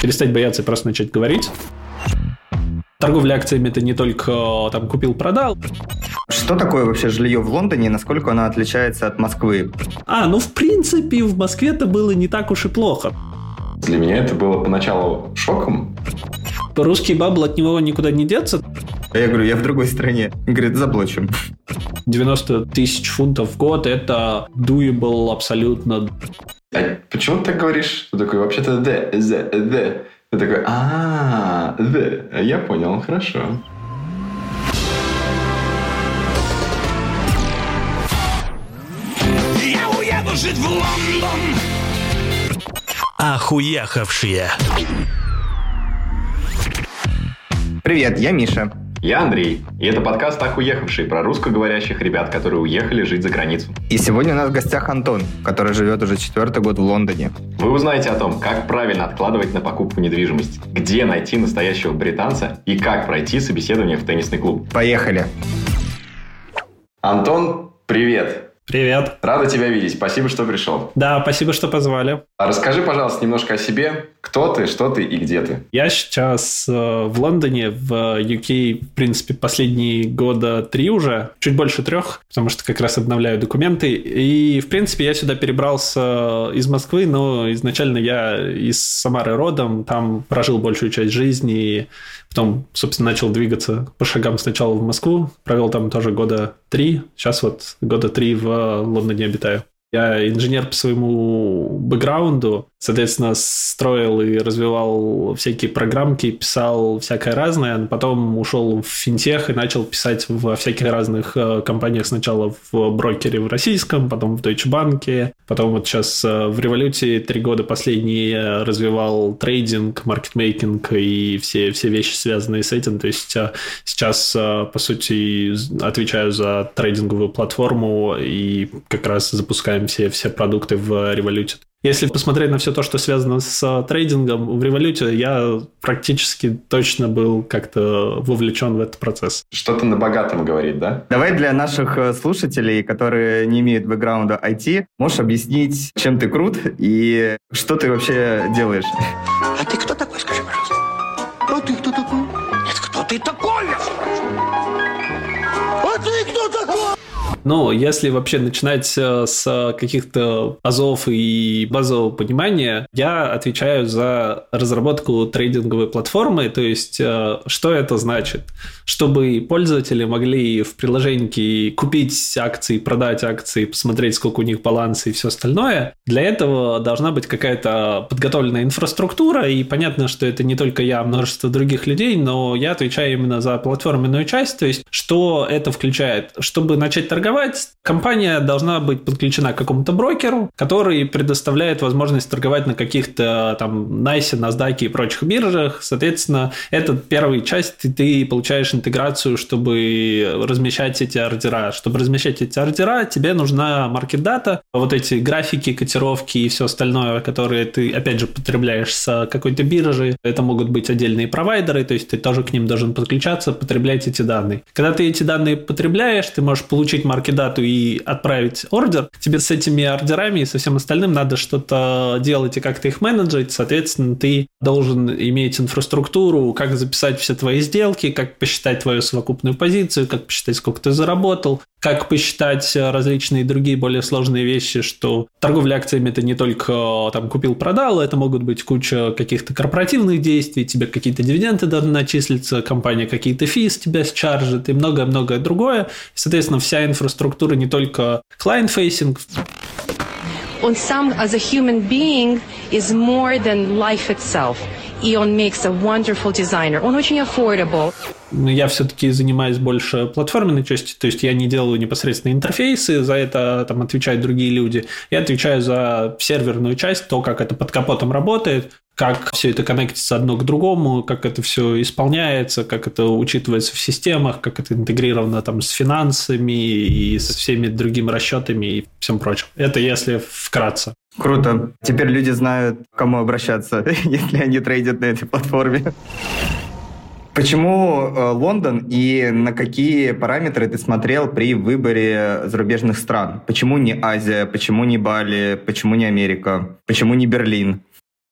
перестать бояться и просто начать говорить. Торговля акциями это не только там купил-продал. Что такое вообще жилье в Лондоне и насколько оно отличается от Москвы? А, ну в принципе в Москве это было не так уж и плохо. Для меня это было поначалу шоком. Русский бабл от него никуда не деться. Я говорю, я в другой стране. Говорит, заплачем. 90 тысяч фунтов в год – это doable абсолютно. А почему ты так говоришь? Ты такой, вообще-то the, the, the. Ты такой, а, the. Я понял, хорошо. Я уеду жить в Лондон. Охуехавшие. Привет, я Миша. Я Андрей, и это подкаст «Ах, уехавший» про русскоговорящих ребят, которые уехали жить за границу. И сегодня у нас в гостях Антон, который живет уже четвертый год в Лондоне. Вы узнаете о том, как правильно откладывать на покупку недвижимости, где найти настоящего британца и как пройти собеседование в теннисный клуб. Поехали! Антон, привет! Привет. Рада тебя видеть. Спасибо, что пришел. Да, спасибо, что позвали. А расскажи, пожалуйста, немножко о себе. Кто ты, что ты и где ты? Я сейчас э, в Лондоне, в UK, в принципе, последние года три уже, чуть больше трех, потому что как раз обновляю документы. И, в принципе, я сюда перебрался из Москвы, но изначально я из Самары родом, там прожил большую часть жизни, потом, собственно, начал двигаться по шагам сначала в Москву, провел там тоже года три, сейчас вот года три в Лондоне обитаю. Я инженер по своему бэкграунду, соответственно, строил и развивал всякие программки, писал всякое разное, а потом ушел в финтех и начал писать во всяких разных э, компаниях сначала в брокере в российском, потом в Deutsche Bank, потом вот сейчас э, в революции три года последние развивал трейдинг, маркетмейкинг и все, все вещи, связанные с этим. То есть э, сейчас, по сути, отвечаю за трейдинговую платформу и как раз запускаем все, все продукты в революте. Если посмотреть на все то, что связано с трейдингом в революте, я практически точно был как-то вовлечен в этот процесс. Что-то на богатом говорит, да? Давай для наших э, слушателей, которые не имеют бэкграунда IT, можешь объяснить, чем ты крут и что ты вообще делаешь? А ты кто такой, скажи, пожалуйста? А ты кто такой? Нет, кто ты такой? А ты кто такой? Ну, если вообще начинать э, с каких-то азов и базового понимания, я отвечаю за разработку трейдинговой платформы, то есть э, что это значит? Чтобы пользователи могли в приложении купить акции, продать акции, посмотреть, сколько у них баланса и все остальное, для этого должна быть какая-то подготовленная инфраструктура, и понятно, что это не только я, а множество других людей, но я отвечаю именно за платформенную часть, то есть что это включает? Чтобы начать торговать, торговать, компания должна быть подключена к какому-то брокеру, который предоставляет возможность торговать на каких-то там NICE, NASDAQ и прочих биржах. Соответственно, это первая часть, ты, ты получаешь интеграцию, чтобы размещать эти ордера. Чтобы размещать эти ордера, тебе нужна маркет-дата, вот эти графики, котировки и все остальное, которые ты, опять же, потребляешь с какой-то биржи. Это могут быть отдельные провайдеры, то есть ты тоже к ним должен подключаться, потреблять эти данные. Когда ты эти данные потребляешь, ты можешь получить маркет маркетдату и отправить ордер, тебе с этими ордерами и со всем остальным надо что-то делать и как-то их менеджить. Соответственно, ты должен иметь инфраструктуру, как записать все твои сделки, как посчитать твою совокупную позицию, как посчитать, сколько ты заработал, как посчитать различные другие более сложные вещи, что торговля акциями это не только там купил-продал, это могут быть куча каких-то корпоративных действий, тебе какие-то дивиденды должны начислиться, компания какие-то физ тебя счаржит и многое-многое другое. Соответственно, вся инфраструктура не только client-facing. Он сам, as a human being, is more than life itself. И он makes a wonderful designer. Он очень affordable я все-таки занимаюсь больше платформенной частью, то есть я не делаю непосредственно интерфейсы, за это там отвечают другие люди. Я отвечаю за серверную часть, то, как это под капотом работает, как все это коннектится одно к другому, как это все исполняется, как это учитывается в системах, как это интегрировано там с финансами и со всеми другими расчетами и всем прочим. Это если вкратце. Круто. Теперь люди знают, к кому обращаться, если они трейдят на этой платформе. Почему э, Лондон и на какие параметры ты смотрел при выборе зарубежных стран? Почему не Азия? Почему не Бали? Почему не Америка? Почему не Берлин?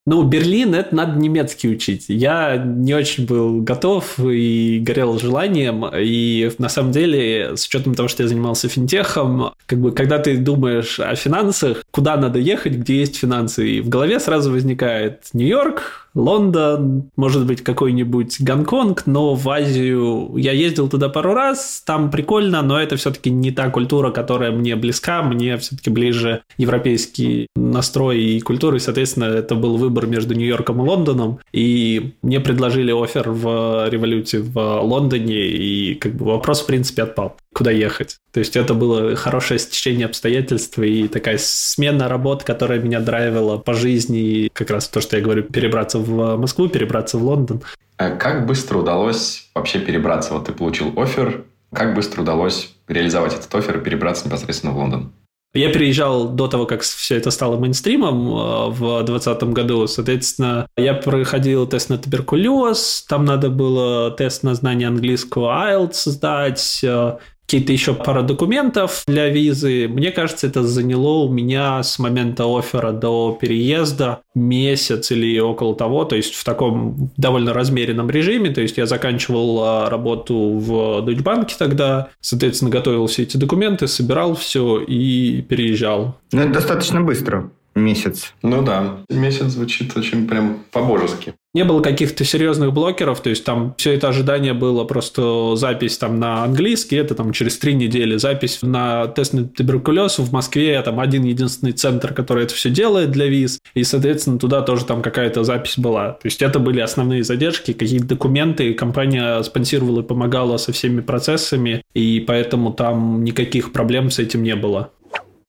Ну, Берлин, это надо немецкий учить. Я не очень был готов и горел желанием. И на самом деле, с учетом того, что я занимался финтехом, как бы, когда ты думаешь о финансах, куда надо ехать, где есть финансы, и в голове сразу возникает Нью-Йорк, Лондон, может быть, какой-нибудь Гонконг, но в Азию я ездил туда пару раз, там прикольно, но это все-таки не та культура, которая мне близка, мне все-таки ближе европейский настрой и культура, и, соответственно, это был выбор между Нью-Йорком и Лондоном, и мне предложили офер в революции в Лондоне, и как бы вопрос, в принципе, отпал куда ехать. То есть это было хорошее стечение обстоятельств и такая смена работ, которая меня драйвила по жизни. И как раз то, что я говорю, перебраться в Москву, перебраться в Лондон. А как быстро удалось вообще перебраться? Вот ты получил офер, как быстро удалось реализовать этот офер и перебраться непосредственно в Лондон? Я переезжал до того, как все это стало мейнстримом э, в 2020 году. Соответственно, я проходил тест на туберкулез, там надо было тест на знание английского IELTS сдать, э, какие-то еще пара документов для визы. Мне кажется, это заняло у меня с момента оффера до переезда месяц или около того, то есть в таком довольно размеренном режиме. То есть я заканчивал а, работу в Deutsche тогда, соответственно, готовил все эти документы, собирал все и переезжал. Ну, это достаточно быстро месяц. Ну да, месяц звучит очень прям по-божески. Не было каких-то серьезных блокеров, то есть там все это ожидание было просто запись там на английский, это там через три недели запись на тест на туберкулез в Москве, там один единственный центр, который это все делает для виз, и, соответственно, туда тоже там какая-то запись была. То есть это были основные задержки, какие-то документы, компания спонсировала и помогала со всеми процессами, и поэтому там никаких проблем с этим не было.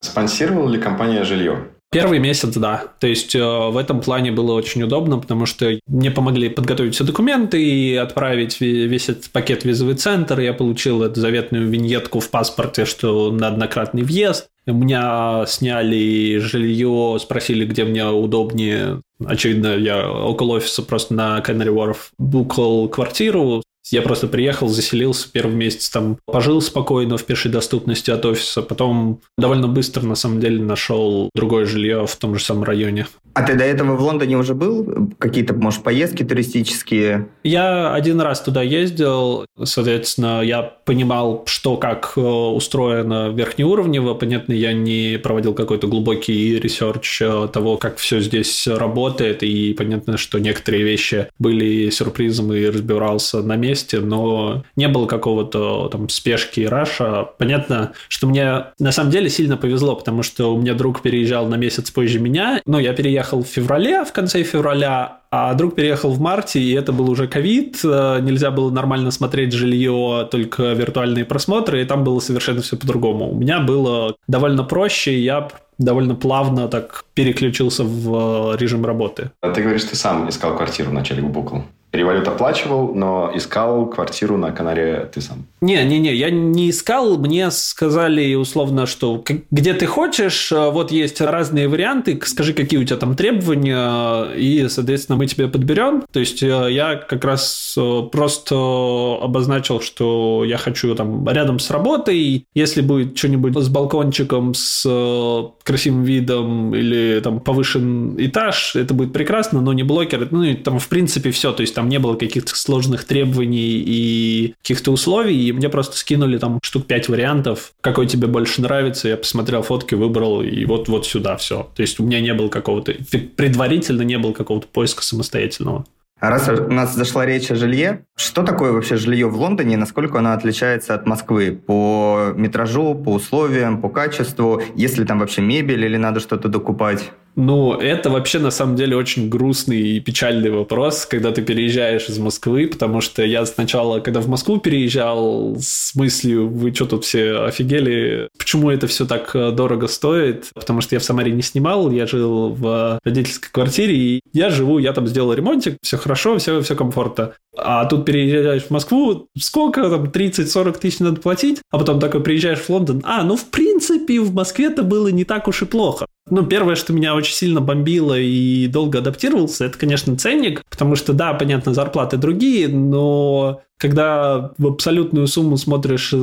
Спонсировала ли компания жилье? Первый месяц, да. То есть э, в этом плане было очень удобно, потому что мне помогли подготовить все документы и отправить весь этот пакет визовый центр. Я получил эту заветную виньетку в паспорте, что на однократный въезд. У меня сняли жилье, спросили, где мне удобнее. Очевидно, я около офиса просто на Canary Wharf букал квартиру, я просто приехал, заселился первый месяц, там пожил спокойно в пешей доступности от офиса, потом довольно быстро, на самом деле, нашел другое жилье в том же самом районе. А ты до этого в Лондоне уже был? Какие-то, может, поездки туристические? Я один раз туда ездил, соответственно, я понимал, что как э, устроено верхнеуровнево. Понятно, я не проводил какой-то глубокий research э, того, как все здесь работает, и понятно, что некоторые вещи были сюрпризом и разбирался на месте, но не было какого-то там спешки и rush 'а. Понятно, что мне на самом деле сильно повезло, потому что у меня друг переезжал на месяц позже меня, но я переехал в феврале, в конце февраля, а друг переехал в марте, и это был уже ковид, э, нельзя было нормально смотреть жилье, только виртуальные просмотры, и там было совершенно все по-другому. У меня было довольно проще, я довольно плавно так переключился в э, режим работы. А ты говоришь, ты сам искал квартиру в начале Букл? Перевалют оплачивал, но искал квартиру на Канаре ты сам. Не-не-не, я не искал. Мне сказали условно, что где ты хочешь, э, вот есть разные варианты, скажи, какие у тебя там требования, и, соответственно, мы тебе подберем. То есть э, я как раз э, просто обозначил, что я хочу там рядом с работой, если будет что-нибудь с балкончиком, с красивым видом или там повышен этаж, это будет прекрасно, но не блокер. Ну и там в принципе все. То есть там не было каких-то сложных требований и каких-то условий, и мне просто скинули там штук пять вариантов, какой тебе больше нравится, я посмотрел фотки, выбрал, и вот, вот сюда все. То есть у меня не было какого-то, предварительно не было какого-то поиска самостоятельного. А раз у нас зашла речь о жилье, что такое вообще жилье в Лондоне насколько оно отличается от Москвы по метражу, по условиям, по качеству, есть ли там вообще мебель или надо что-то докупать? Ну, это вообще на самом деле очень грустный и печальный вопрос, когда ты переезжаешь из Москвы, потому что я сначала, когда в Москву переезжал, с мыслью, вы что тут все офигели, почему это все так э, дорого стоит, потому что я в Самаре не снимал, я жил в родительской квартире, и я живу, я там сделал ремонтик, все хорошо, все, все комфортно. А тут переезжаешь в Москву, сколько там, 30-40 тысяч надо платить, а потом такой приезжаешь в Лондон, а, ну в принципе в Москве это было не так уж и плохо. Ну, первое, что меня очень сильно бомбило и долго адаптировался, это, конечно, ценник, потому что, да, понятно, зарплаты другие, но когда в абсолютную сумму смотришь,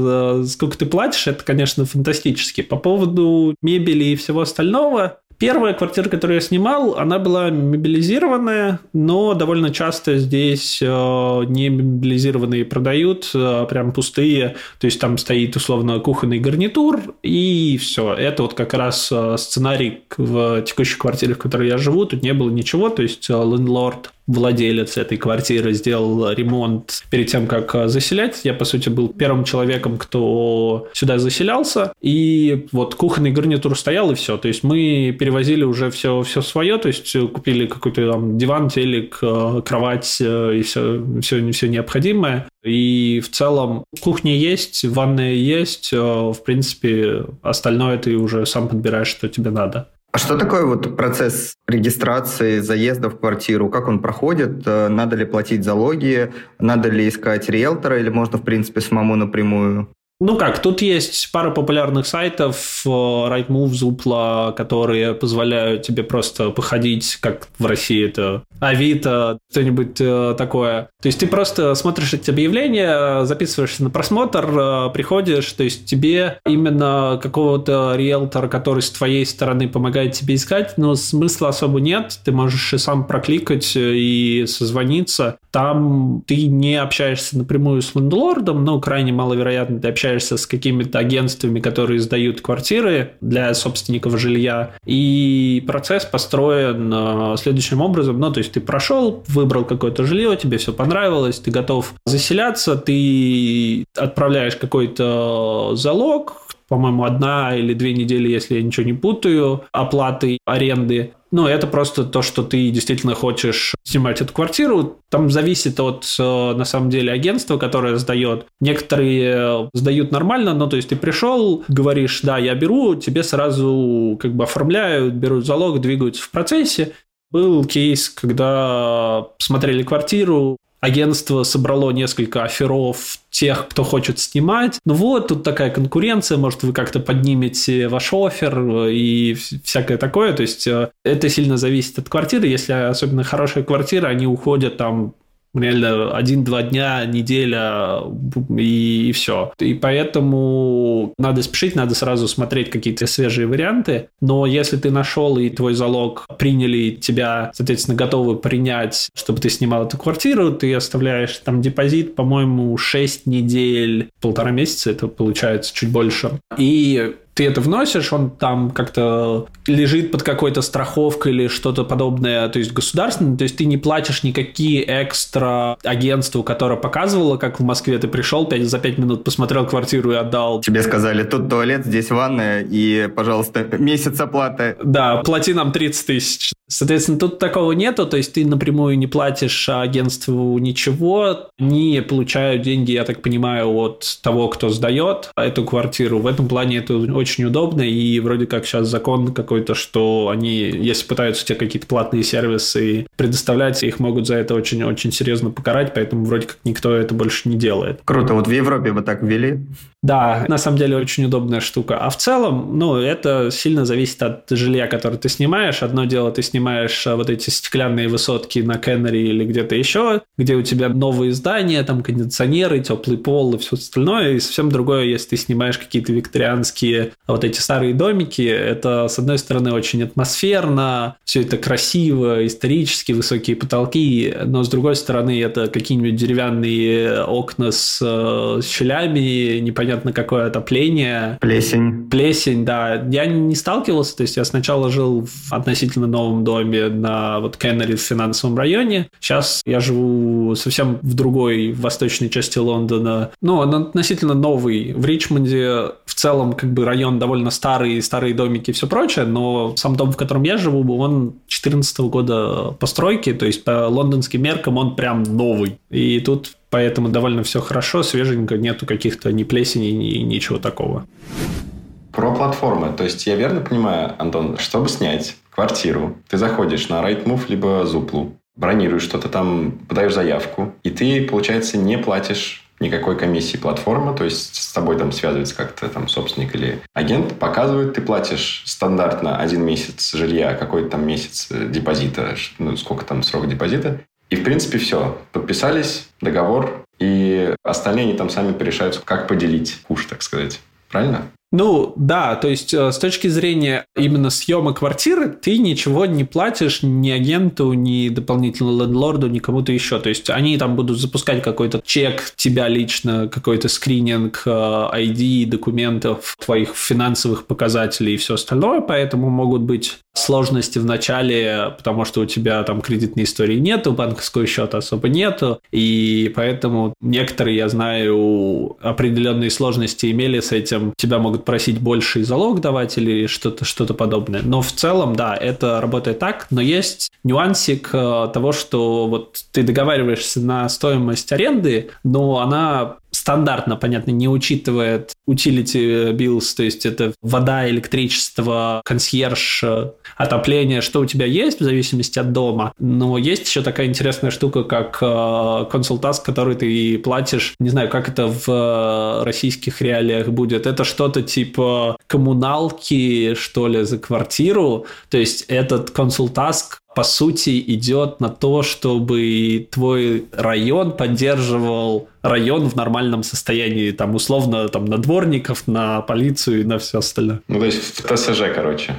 сколько ты платишь, это, конечно, фантастически. По поводу мебели и всего остального, Первая квартира, которую я снимал, она была мебелизированная, но довольно часто здесь э, не мебелизированные продают, э, прям пустые. То есть там стоит условно кухонный гарнитур, и все. Это вот как раз э, сценарий в текущей квартире, в которой я живу. Тут не было ничего, то есть лендлорд владелец этой квартиры сделал ремонт перед тем, как э, заселять. Я, по сути, был первым человеком, кто сюда заселялся. И вот кухонный гарнитур стоял, и все. То есть мы перевозили уже все, все свое, то есть купили какой-то там диван, телек, э, кровать э, и все, все, все необходимое. И в целом кухня есть, ванная есть, в принципе, остальное ты уже сам подбираешь, что тебе надо. А что такое вот процесс регистрации заезда в квартиру? Как он проходит? Э, надо ли платить залоги? Надо ли искать риэлтора или можно, в принципе, самому напрямую? Ну как, тут есть пара популярных сайтов, э, Rightmove, Zoopla, которые позволяют тебе просто походить, как в России это Авито, что-нибудь э, такое. То есть ты просто смотришь эти объявления, записываешься на просмотр, э, приходишь, то есть тебе именно какого-то риэлтора, который с твоей стороны помогает тебе искать, но смысла особо нет. Ты можешь и сам прокликать и созвониться. Там ты не общаешься напрямую с лендлордом, но крайне маловероятно ты общаешься с какими-то агентствами, которые сдают квартиры для собственников жилья. И процесс построен э, следующим образом, ну, то есть ты прошел, выбрал какое-то жилье, тебе все понравилось, ты готов заселяться, ты отправляешь какой-то залог, по-моему, одна или две недели, если я ничего не путаю, оплаты аренды. Ну, это просто то, что ты действительно хочешь снимать эту квартиру. Там зависит от, э, на самом деле, агентства, которое сдает. Некоторые сдают нормально, но то есть ты пришел, говоришь, да, я беру, тебе сразу как бы оформляют, берут залог, двигаются в процессе. Был кейс, когда смотрели квартиру, агентство собрало несколько оферов тех, кто хочет снимать. Ну вот, тут такая конкуренция, может, вы как-то поднимете ваш офер и всякое такое. То есть э, это сильно зависит от квартиры. Если особенно хорошая квартира, они уходят там реально один-два дня, неделя и, и все. И поэтому надо спешить, надо сразу смотреть какие-то свежие варианты. Но если ты нашел и твой залог приняли, тебя, соответственно, готовы принять, чтобы ты снимал эту квартиру, ты оставляешь там депозит, по-моему, 6 недель, полтора месяца, это получается чуть больше. И ты это вносишь, он там как-то лежит под какой-то страховкой или что-то подобное, то есть государственное, то есть ты не платишь никакие экстра агентству, которое показывало, как в Москве ты пришел, 5, за 5 минут посмотрел квартиру и отдал. Тебе сказали, тут туалет, здесь ванная, и, пожалуйста, месяц оплаты. Да, плати нам 30 тысяч. Соответственно, тут такого нету, то есть ты напрямую не платишь агентству ничего, не получают деньги, я так понимаю, от того, кто сдает эту квартиру. В этом плане это очень удобно, и вроде как сейчас закон какой-то, что они, если пытаются тебе какие-то платные сервисы предоставлять, их могут за это очень-очень серьезно покарать, поэтому вроде как никто это больше не делает. Круто, вот в Европе бы так ввели. Да, на самом деле очень удобная штука. А в целом, ну, это сильно зависит от жилья, которое ты снимаешь. Одно дело, ты снимаешь а, вот эти стеклянные высотки на Кеннери или где-то еще, где у тебя новые здания, там кондиционеры, теплый пол и все остальное. И совсем другое, если ты снимаешь какие-то викторианские вот эти старые домики. Это, с одной стороны, очень атмосферно, все это красиво, исторически, высокие потолки, но с другой стороны, это какие-нибудь деревянные окна с, э, с щелями, непонятно непонятно какое отопление. Плесень. Плесень, да. Я не сталкивался, то есть я сначала жил в относительно новом доме на вот Кеннери в финансовом районе. Сейчас я живу совсем в другой в восточной части Лондона. Ну, он относительно новый. В Ричмонде в целом как бы район довольно старый, старые домики и все прочее, но сам дом, в котором я живу, он 14 года постройки, то есть по лондонским меркам он прям новый. И тут Поэтому довольно все хорошо, свеженько, нету каких-то ни плесени, ни ничего такого. Про платформы. То есть я верно понимаю, Антон, чтобы снять квартиру, ты заходишь на Rightmove либо Zuplu, бронируешь что-то там, подаешь заявку, и ты, получается, не платишь никакой комиссии платформы, то есть с тобой там связывается как-то там собственник или агент, показывает, ты платишь стандартно один месяц жилья, какой-то там месяц депозита, ну, сколько там срок депозита, и, в принципе, все. Подписались, договор, и остальные они там сами порешаются, как поделить куш, так сказать. Правильно? Ну, да, то есть э, с точки зрения именно съема квартиры, ты ничего не платишь ни агенту, ни дополнительному лендлорду, ни кому-то еще. То есть они там будут запускать какой-то чек тебя лично, какой-то скрининг ID, э, документов, твоих финансовых показателей и все остальное, поэтому могут быть сложности в начале, потому что у тебя там кредитной истории нету, банковского счета особо нету, и поэтому некоторые, я знаю, определенные сложности имели с этим. Тебя могут просить больший залог давать или что-то что подобное. Но в целом, да, это работает так, но есть нюансик э, того, что вот ты договариваешься на стоимость аренды, но она стандартно, понятно, не учитывает utility bills, то есть это вода, электричество, консьерж, отопление, что у тебя есть в зависимости от дома. Но есть еще такая интересная штука, как э, консультант, который ты платишь, не знаю, как это в российских реалиях будет. Это что-то типа коммуналки, что ли, за квартиру. То есть этот консультант по сути, идет на то, чтобы твой район поддерживал район в нормальном состоянии, там, условно, там, на дворников, на полицию и на все остальное. Ну, то есть в ТСЖ, короче,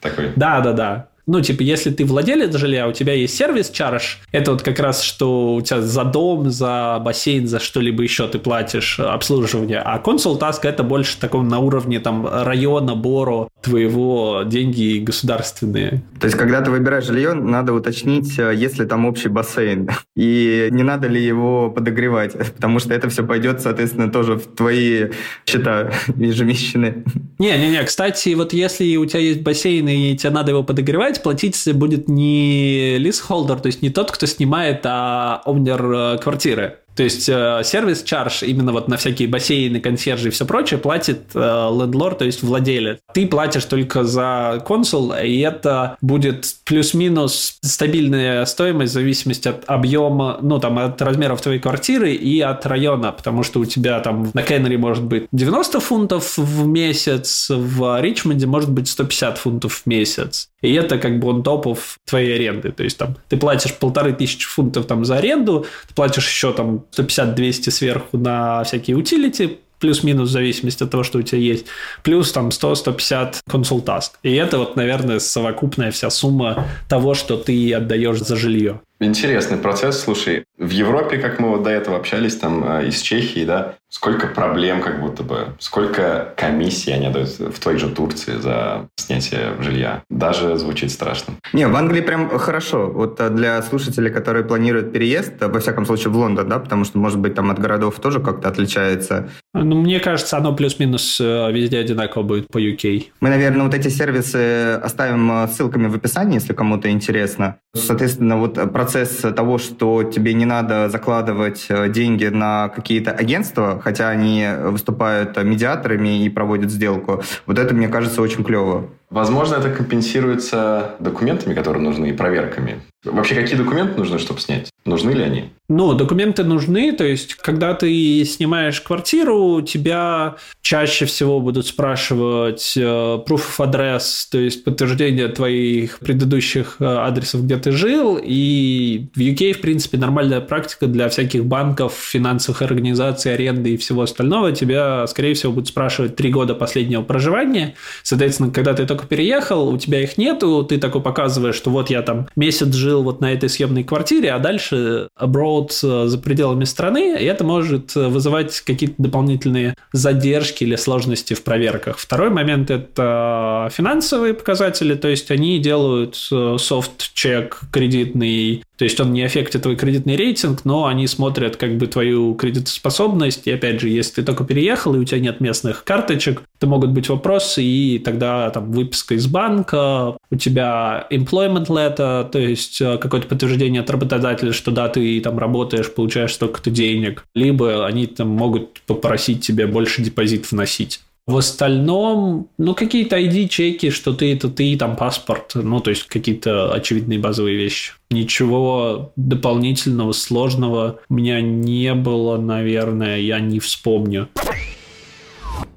такой. Да, да, да. Ну, типа, если ты владелец жилья, у тебя есть сервис чарж, это вот как раз, что у тебя за дом, за бассейн, за что-либо еще ты платишь обслуживание, а консультаск это больше таком на уровне там района, боро, твоего деньги государственные. То есть, когда ты выбираешь жилье, надо уточнить, э, есть ли там общий бассейн, и не надо ли его подогревать, потому что это все пойдет, соответственно, тоже в твои счета ежемесячные. Не-не-не, кстати, вот если у тебя есть бассейн, и тебе надо его подогревать, платить будет не листхолдер, то есть не тот, кто снимает, а овнер э, квартиры. То есть э, сервис чарж именно вот на всякие бассейны, консьержи и все прочее платит э, лендлорд, то есть владелец. Ты платишь только за консул, и это будет плюс-минус стабильная стоимость в зависимости от объема, ну там от размеров твоей квартиры и от района, потому что у тебя там на Кеннери может быть 90 фунтов в месяц, в Ричмонде может быть 150 фунтов в месяц. И это как бы он топов твоей аренды. То есть там ты платишь полторы тысячи фунтов там за аренду, ты платишь еще там 150-200 сверху на всякие утилити, плюс-минус в зависимости от того, что у тебя есть, плюс там 100-150 консультаск. И это вот, наверное, совокупная вся сумма того, что ты отдаешь за жилье. Интересный процесс. Слушай, в Европе, как мы вот до этого общались, там э, из Чехии, да, сколько проблем как будто бы, сколько комиссий они дают в той же Турции за снятие жилья. Даже звучит страшно. Не, в Англии прям хорошо. Вот э, для слушателей, которые планируют переезд, э, во всяком случае в Лондон, да, потому что, может быть, там от городов тоже как-то отличается. Ну, мне кажется, оно плюс-минус везде одинаково будет по UK. Мы, наверное, вот эти сервисы оставим ссылками в описании, если кому-то интересно. Соответственно, вот процесс процесс того, что тебе не надо закладывать э, деньги на какие-то агентства, хотя они выступают медиаторами и проводят сделку, вот это, мне кажется, очень клево. Возможно, это компенсируется документами, которые нужны, и проверками. Вообще, какие документы нужны, чтобы снять? Нужны ли они? Ну, документы нужны, то есть, когда ты снимаешь квартиру, тебя чаще всего будут спрашивать э, proof of address, то есть подтверждение твоих предыдущих э, адресов, где ты жил, и в UK, в принципе, нормальная практика для всяких банков, финансовых организаций, аренды и всего остального, тебя, скорее всего, будут спрашивать три года последнего проживания, соответственно, когда ты только переехал, у тебя их нету, ты такой показываешь, что вот я там месяц жил вот на этой съемной квартире, а дальше abroad э, за пределами страны, и это может э, вызывать какие-то дополнительные задержки или сложности в проверках. Второй момент – это финансовые показатели, то есть они делают э, софт-чек кредитный, то есть он не аффектит твой кредитный рейтинг, но они смотрят как бы твою кредитоспособность, и опять же, если ты только переехал, и у тебя нет местных карточек, то могут быть вопросы, и тогда там выписка из банка, у тебя employment letter, то есть какое-то подтверждение от работодателя, что да, ты там работаешь, получаешь столько-то денег, либо они там могут попросить тебе больше депозит вносить. В остальном, ну, какие-то ID-чеки, что ты это ты, там паспорт, ну, то есть какие-то очевидные базовые вещи. Ничего дополнительного, сложного у меня не было, наверное, я не вспомню.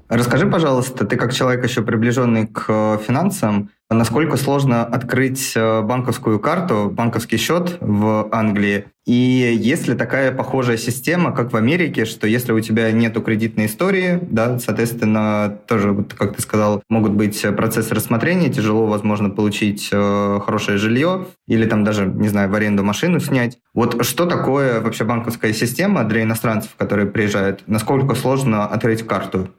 Расскажи, пожалуйста, ты как человек еще приближенный к финансам, насколько сложно открыть э, банковскую карту, банковский счет в Англии. И есть ли такая похожая система, как в Америке, что если у тебя нету кредитной истории, да, соответственно, тоже, вот, как ты сказал, могут быть процессы рассмотрения, тяжело, возможно, получить э, хорошее жилье или там даже, не знаю, в аренду машину снять. Вот что такое вообще банковская система для иностранцев, которые приезжают? Насколько сложно открыть карту?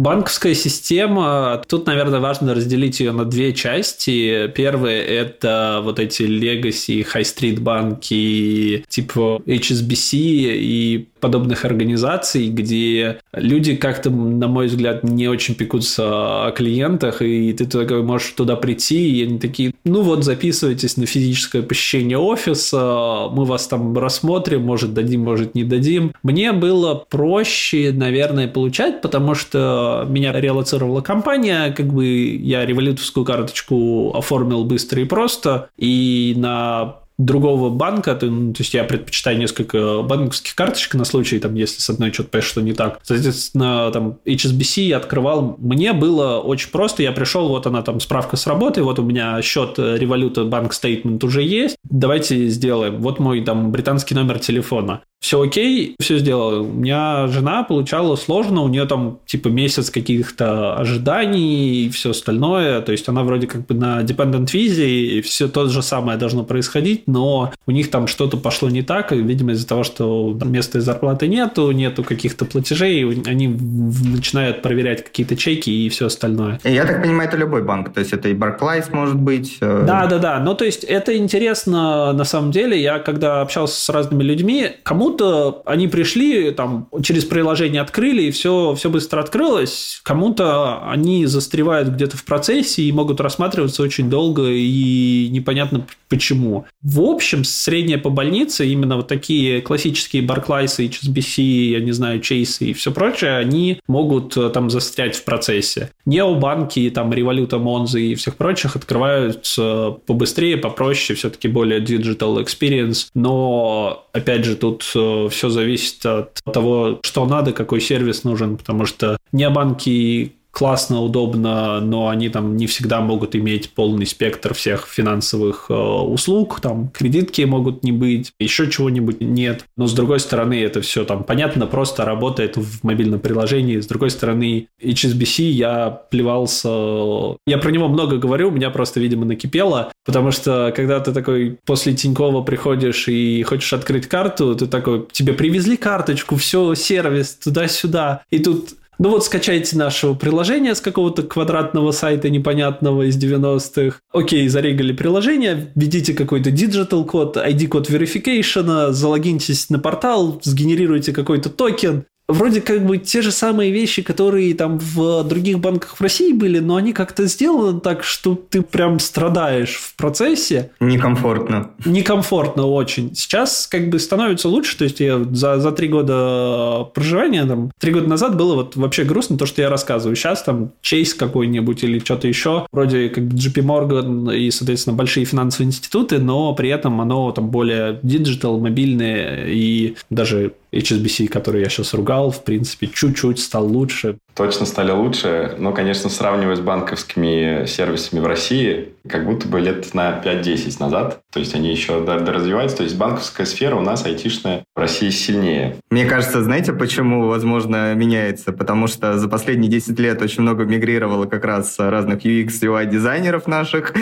Банковская система, тут, наверное, важно разделить ее на две части. Первое – это вот эти legacy, high-street банки типа HSBC и подобных организаций, где люди как-то, на мой взгляд, не очень пекутся о клиентах, и ты такой можешь туда прийти, и они такие, ну вот, записывайтесь на физическое посещение офиса, мы вас там рассмотрим, может дадим, может не дадим. Мне было проще, наверное, получать, потому что меня релацировала компания, как бы я револютовскую карточку оформил быстро и просто, и на другого банка, то, ну, то есть я предпочитаю несколько банковских карточек на случай, там, если с одной что-то что не так. Соответственно, там HSBC я открывал, мне было очень просто, я пришел, вот она там справка с работы, вот у меня счет Revolut банк стейтмент уже есть, давайте сделаем. Вот мой там британский номер телефона все окей, все сделал. У меня жена получала сложно, у нее там типа месяц каких-то ожиданий и все остальное, то есть она вроде как бы на dependent визе, и все то же самое должно происходить, но у них там что-то пошло не так, и, видимо, из-за того, что места зарплаты нету, нету каких-то платежей, они начинают проверять какие-то чеки и все остальное. Я так понимаю, это любой банк, то есть это и Barclays может быть. Э, да, да, да, ну то есть это интересно на самом деле, я когда общался с разными людьми, кому Кому-то они пришли, там, через приложение открыли, и все, все быстро открылось. Кому-то они застревают где-то в процессе и могут рассматриваться очень долго и непонятно почему. В общем, средняя по больнице, именно вот такие классические Barclays, HSBC, я не знаю, Chase и все прочее, они могут э, там застрять в процессе. Необанки, там, Revolut, Monzo и всех прочих открываются побыстрее, попроще, все-таки более digital experience, но, опять же, тут все зависит от того, что надо, какой сервис нужен, потому что не банки классно, удобно, но они там не всегда могут иметь полный спектр всех финансовых э, услуг, там кредитки могут не быть, еще чего-нибудь нет. Но с другой стороны, это все там понятно, просто работает в мобильном приложении. С другой стороны, HSBC я плевался... Я про него много говорю, у меня просто, видимо, накипело, потому что когда ты такой после Тинькова приходишь и хочешь открыть карту, ты такой, тебе привезли карточку, все, сервис, туда-сюда, и тут ну вот скачайте нашего приложения с какого-то квадратного сайта непонятного из 90-х. Окей, зарегали приложение, введите какой-то digital код, ID-код verification, залогиньтесь на портал, сгенерируйте какой-то токен, вроде как бы те же самые вещи, которые там в других банках в России были, но они как-то сделаны так, что ты прям страдаешь в процессе. Некомфортно. Некомфортно очень. Сейчас как бы становится лучше, то есть я за, за три года проживания, там, три года назад было вот вообще грустно то, что я рассказываю. Сейчас там Chase какой-нибудь или что-то еще, вроде как JP Morgan и, соответственно, большие финансовые институты, но при этом оно там более digital, мобильное и даже HSBC, который я сейчас ругал, в принципе, чуть-чуть стал лучше. Точно стали лучше, но, конечно, сравнивая с банковскими сервисами в России, как будто бы лет на 5-10 назад, то есть они еще доразвиваются, то есть банковская сфера у нас айтишная в России сильнее. Мне кажется, знаете, почему, возможно, меняется? Потому что за последние 10 лет очень много мигрировало как раз разных UX, UI дизайнеров наших,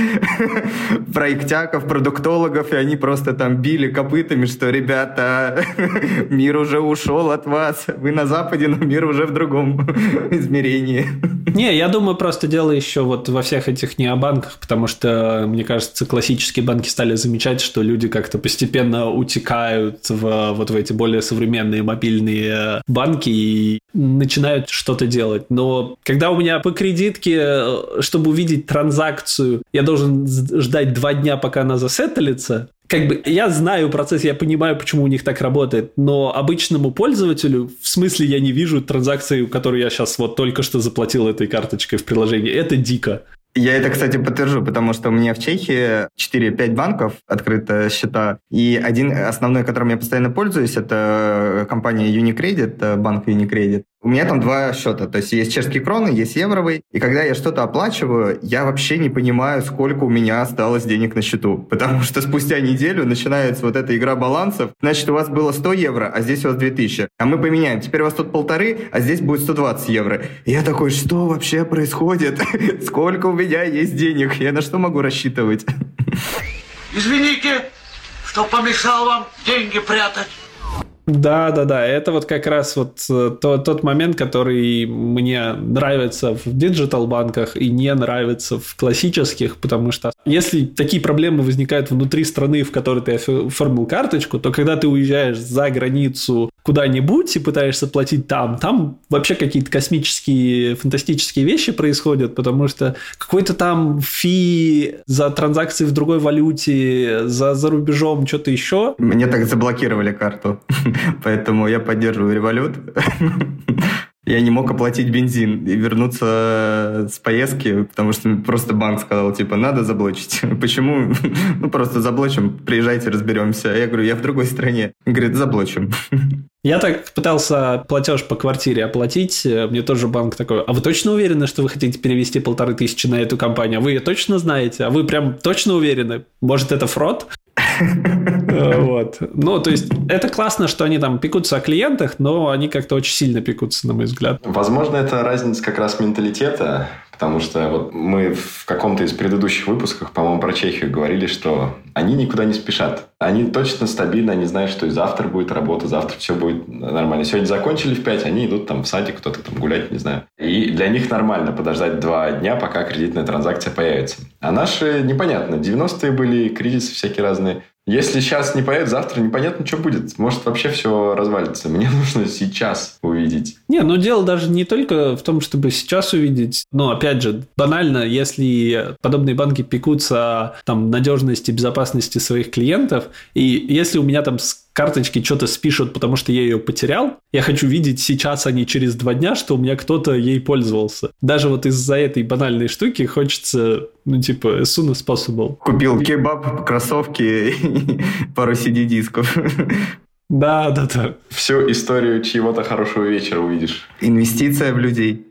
проектяков, продуктологов, и они просто там били копытами, что, ребята, мир уже ушел от вас, вы на Западе, но мир уже в другом измерении. Не, я думаю, просто дело еще вот во всех этих необанках, потому что, мне кажется, классические банки стали замечать, что люди как-то постепенно утекают в вот в эти более современные мобильные банки и начинают что-то делать. Но когда у меня по кредитке, чтобы увидеть транзакцию, я должен ждать два дня, пока она засеттлится, как бы я знаю процесс, я понимаю, почему у них так работает, но обычному пользователю, в смысле я не вижу транзакции, которую я сейчас вот только что заплатил этой карточкой в приложении. Это дико. Я это, кстати, подтвержу, потому что у меня в Чехии 4-5 банков открыто счета, и один основной, которым я постоянно пользуюсь, это компания Unicredit, банк Unicredit. У меня там два счета. То есть есть чешские кроны, есть евровый. И когда я что-то оплачиваю, я вообще не понимаю, сколько у меня осталось денег на счету. Потому что спустя неделю начинается вот эта игра балансов. Значит, у вас было 100 евро, а здесь у вас 2000. А мы поменяем. Теперь у вас тут полторы, а здесь будет 120 евро. И я такой, что вообще происходит? Сколько у меня есть денег? Я на что могу рассчитывать? Извините, что помешал вам деньги прятать. Да, да, да. Это вот как раз вот э, то, тот момент, который мне нравится в digital банках и не нравится в классических, потому что если такие проблемы возникают внутри страны, в которой ты оформил карточку, то когда ты уезжаешь за границу куда-нибудь и пытаешься платить там, там вообще какие-то космические, фантастические вещи происходят, потому что какой-то там fee за транзакции в другой валюте, за, за рубежом, что-то еще. Мне так заблокировали карту, поэтому я поддерживаю револют. я не мог оплатить бензин и вернуться с поездки, потому что просто банк сказал, типа, надо заблочить. Почему? Ну, просто заблочим, приезжайте, разберемся. Я говорю, я в другой стране. Говорит, заблочим. Я так пытался платеж по квартире оплатить. Мне тоже банк такой, а вы точно уверены, что вы хотите перевести полторы тысячи на эту компанию? А вы ее точно знаете? А вы прям точно уверены? Может, это фрод? Вот. Ну, то есть, это классно, что они там пекутся о клиентах, но они как-то очень сильно пекутся, на мой взгляд. Возможно, это разница как раз менталитета, потому что вот мы в каком-то из предыдущих выпусков, по-моему, про Чехию говорили, что они никуда не спешат. Они точно стабильно, они знают, что и завтра будет работа, завтра все будет нормально. Сегодня закончили в 5, они идут там в садик, кто-то там гулять, не знаю. И для них нормально подождать два дня, пока кредитная транзакция появится. А наши непонятно. 90-е были, кризисы всякие разные. Если сейчас не поедет, завтра непонятно, что будет. Может, вообще все развалится. Мне нужно сейчас увидеть. Не, но дело даже не только в том, чтобы сейчас увидеть. Но, опять же, банально, если подобные банки пекутся там, надежности, безопасности своих клиентов, и если у меня там карточки что-то спишут, потому что я ее потерял. Я хочу видеть сейчас, а не через два дня, что у меня кто-то ей пользовался. Даже вот из-за этой банальной штуки хочется, ну, типа, as soon as possible. Купил кебаб, кроссовки и пару CD-дисков. Да, да, да. Всю историю чьего-то хорошего вечера увидишь. Инвестиция в людей.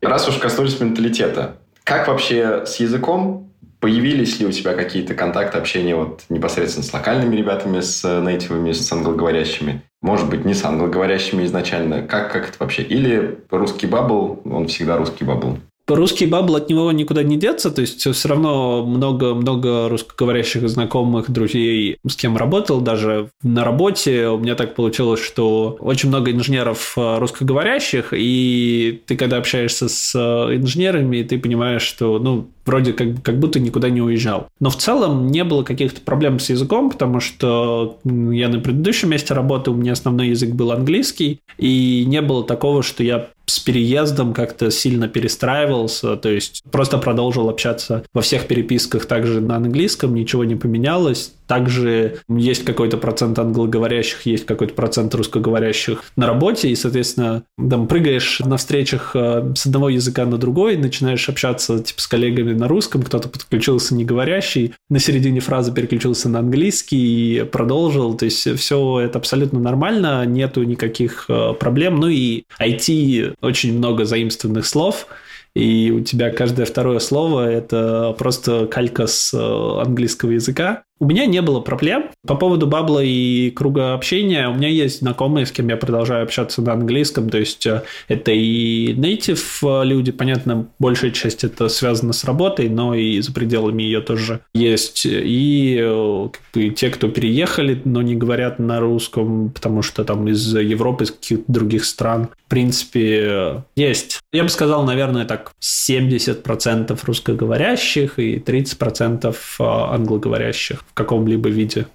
Раз уж коснулись менталитета, как вообще с языком Появились ли у тебя какие-то контакты, общения вот непосредственно с локальными ребятами, с native 'ами, с англоговорящими? Может быть, не с англоговорящими изначально. Как, как это вообще? Или русский bubble, он всегда русский bubble? Русский bubble от него никуда не деться, то есть все равно много-много русскоговорящих знакомых, друзей, с кем работал, даже на работе у меня так получилось, что очень много инженеров э, русскоговорящих, и ты когда общаешься с э, инженерами, ты понимаешь, что, ну, вроде как, как будто никуда не уезжал. Но в целом не было каких-то проблем с языком, потому что я на предыдущем месте работы, у меня основной язык был английский, и не было такого, что я с переездом как-то сильно перестраивался, то есть просто продолжил общаться во всех переписках также на английском, ничего не поменялось. Также есть какой-то процент англоговорящих, есть какой-то процент русскоговорящих на работе, и, соответственно, там прыгаешь на встречах э, с одного языка на другой, начинаешь общаться типа с коллегами на русском, кто-то подключился не говорящий, на середине фразы переключился на английский и продолжил, то есть все это абсолютно нормально, нету никаких э, проблем, ну и IT очень много заимствованных слов, и у тебя каждое второе слово – это просто калька с э, английского языка. У меня не было проблем. По поводу бабла и круга общения, у меня есть знакомые, с кем я продолжаю общаться на английском, то есть э, это и native э, люди, понятно, большая часть это связано с работой, но и за пределами ее тоже есть. И э, как бы, те, кто переехали, но не говорят на русском, потому что там из Европы, из каких-то других стран, в принципе, есть. Я бы сказал, наверное, так 70% русскоговорящих и 30% англоговорящих в каком-либо виде.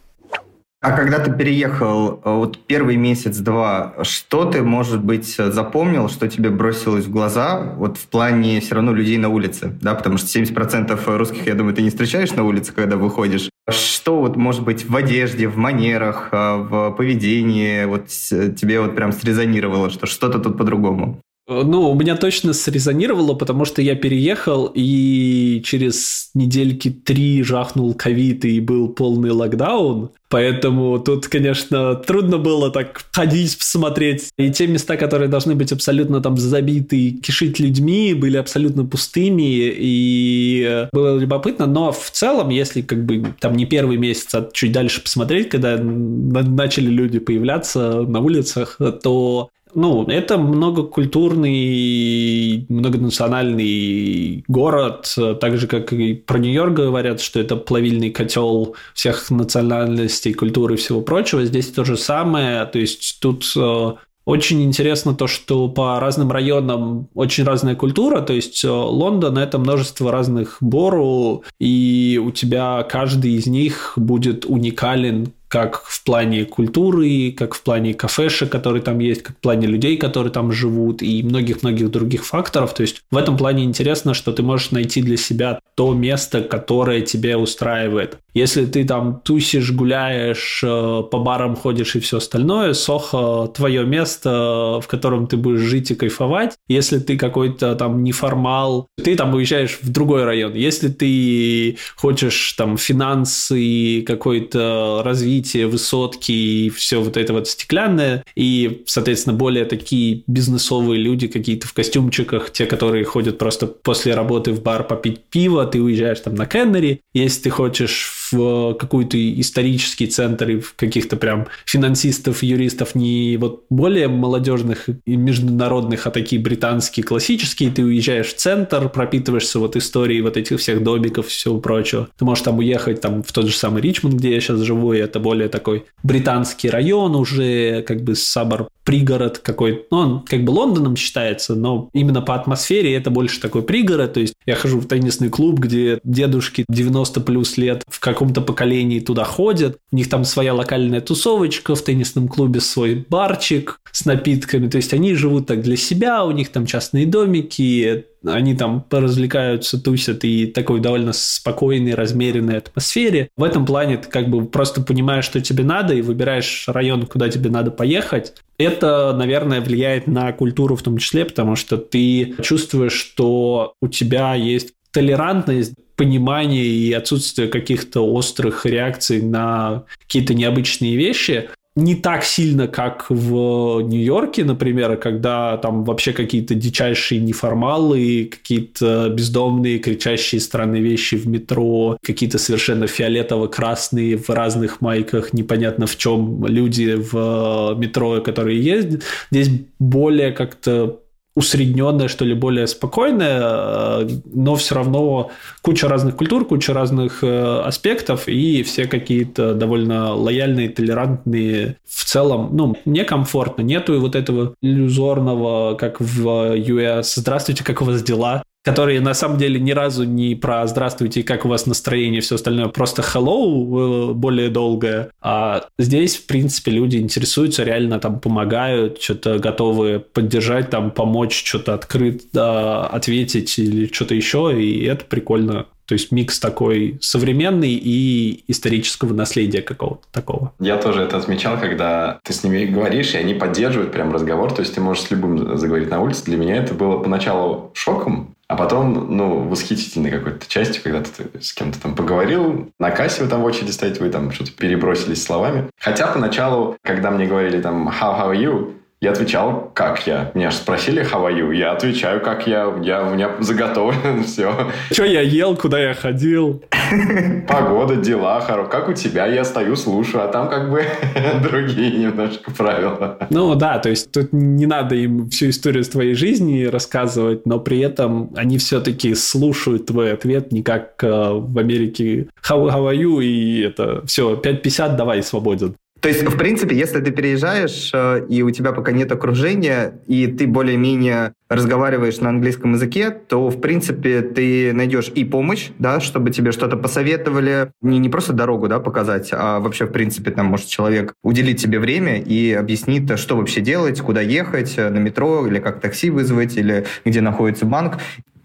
А когда ты переехал, э, вот первый месяц-два, что ты, может быть, запомнил, что тебе бросилось в глаза, вот в плане все равно людей на улице, да, потому что 70% русских, я думаю, ты не встречаешь на улице, когда выходишь. Что вот, может быть, в одежде, в манерах, э, в поведении вот тебе вот прям срезонировало, что что-то тут по-другому? Ну, у меня точно срезонировало, потому что я переехал и через недельки три жахнул ковид и был полный локдаун. Поэтому тут, конечно, трудно было так ходить, посмотреть. И те места, которые должны быть абсолютно там забиты, кишить людьми, были абсолютно пустыми, и было любопытно. Но в целом, если как бы там не первый месяц, а чуть дальше посмотреть, когда начали люди появляться на улицах, то ну, это многокультурный, многонациональный город, так же, как и про Нью-Йорк говорят, что это плавильный котел всех национальностей, культуры и всего прочего. Здесь то же самое, то есть тут э, очень интересно то, что по разным районам очень разная культура, то есть э, Лондон – это множество разных бору, и у тебя каждый из них будет уникален как в плане культуры, как в плане кафешек, которые там есть, как в плане людей, которые там живут, и многих-многих других факторов. То есть в этом плане интересно, что ты можешь найти для себя то место, которое тебе устраивает. Если ты там тусишь, гуляешь, э, по барам ходишь и все остальное, Сохо – твое место, в котором ты будешь жить и кайфовать. Если ты какой-то там неформал, ты там уезжаешь в другой район. Если ты хочешь там финансы, какое-то развитие, высотки и все вот это вот стеклянное, и, соответственно, более такие бизнесовые люди какие-то в костюмчиках, те, которые ходят просто после работы в бар попить пиво, ты уезжаешь там на Кеннери. Если ты хочешь в какой-то исторический центр и в каких-то прям финансистов, юристов не вот более молодежных и международных, а такие британские, классические, ты уезжаешь в центр, пропитываешься вот историей вот этих всех домиков и всего прочего. Ты можешь там уехать там в тот же самый Ричмонд, где я сейчас живу, и это более такой британский район уже, как бы сабор пригород какой-то. Ну, он как бы Лондоном считается, но именно по атмосфере это больше такой пригород. То есть я хожу в теннисный клуб, где дедушки 90 плюс лет в каком-то поколении туда ходят. У них там своя локальная тусовочка, в теннисном клубе свой барчик с напитками. То есть они живут так для себя, у них там частные домики, они там поразвлекаются, тусят и такой довольно спокойной, размеренной атмосфере. В этом плане ты как бы просто понимаешь, что тебе надо, и выбираешь район, куда тебе надо поехать. Это, наверное, влияет на культуру в том числе, потому что ты чувствуешь, что у тебя есть толерантность, понимание и отсутствие каких-то острых реакций на какие-то необычные вещи, не так сильно, как в Нью-Йорке, например, когда там вообще какие-то дичайшие неформалы, какие-то бездомные, кричащие странные вещи в метро, какие-то совершенно фиолетово-красные в разных майках, непонятно в чем люди в метро, которые ездят. Здесь более как-то усредненная, что ли, более спокойная, э, но все равно куча разных культур, куча разных э, аспектов, и все какие-то довольно лояльные, толерантные. В целом, ну, мне комфортно. Нету вот этого иллюзорного, как в US, «Здравствуйте, как у вас дела?» Которые на самом деле ни разу не про «здравствуйте, как у вас настроение» и все остальное, просто «hello» более долгое. А здесь, в принципе, люди интересуются, реально там помогают, что-то готовы поддержать, там помочь, что-то открыть, да, ответить или что-то еще, и это прикольно. То есть микс такой современный и исторического наследия какого-то такого. Я тоже это отмечал, когда ты с ними говоришь, и они поддерживают прям разговор. То есть ты можешь с любым заговорить на улице. Для меня это было поначалу шоком, а потом, ну, восхитительной какой-то частью, когда ты с кем-то там поговорил, на кассе вы там в очереди стоите, вы там что-то перебросились словами. Хотя поначалу, когда мне говорили там «How, how are you?», я отвечал, как я. Меня же спросили, how are you? Я отвечаю, как я. я у меня заготовлено все. Что я ел, куда я ходил? Погода, дела, хоро. Как у тебя? Я стою, слушаю, а там как бы другие немножко правила. Ну да, то есть тут не надо им всю историю твоей жизни рассказывать, но при этом они все-таки слушают твой ответ, не как э, в Америке how, how are you, и это все, 5.50, давай, свободен. То есть, в принципе, если ты переезжаешь, э, и у тебя пока нет окружения, и ты более-менее разговариваешь на английском языке, то, в принципе, ты найдешь и помощь, да, чтобы тебе что-то посоветовали, не, не просто дорогу, да, показать, а вообще, в принципе, там может человек уделить тебе время и объяснит, что вообще делать, куда ехать, на метро, или как такси вызвать, или где находится банк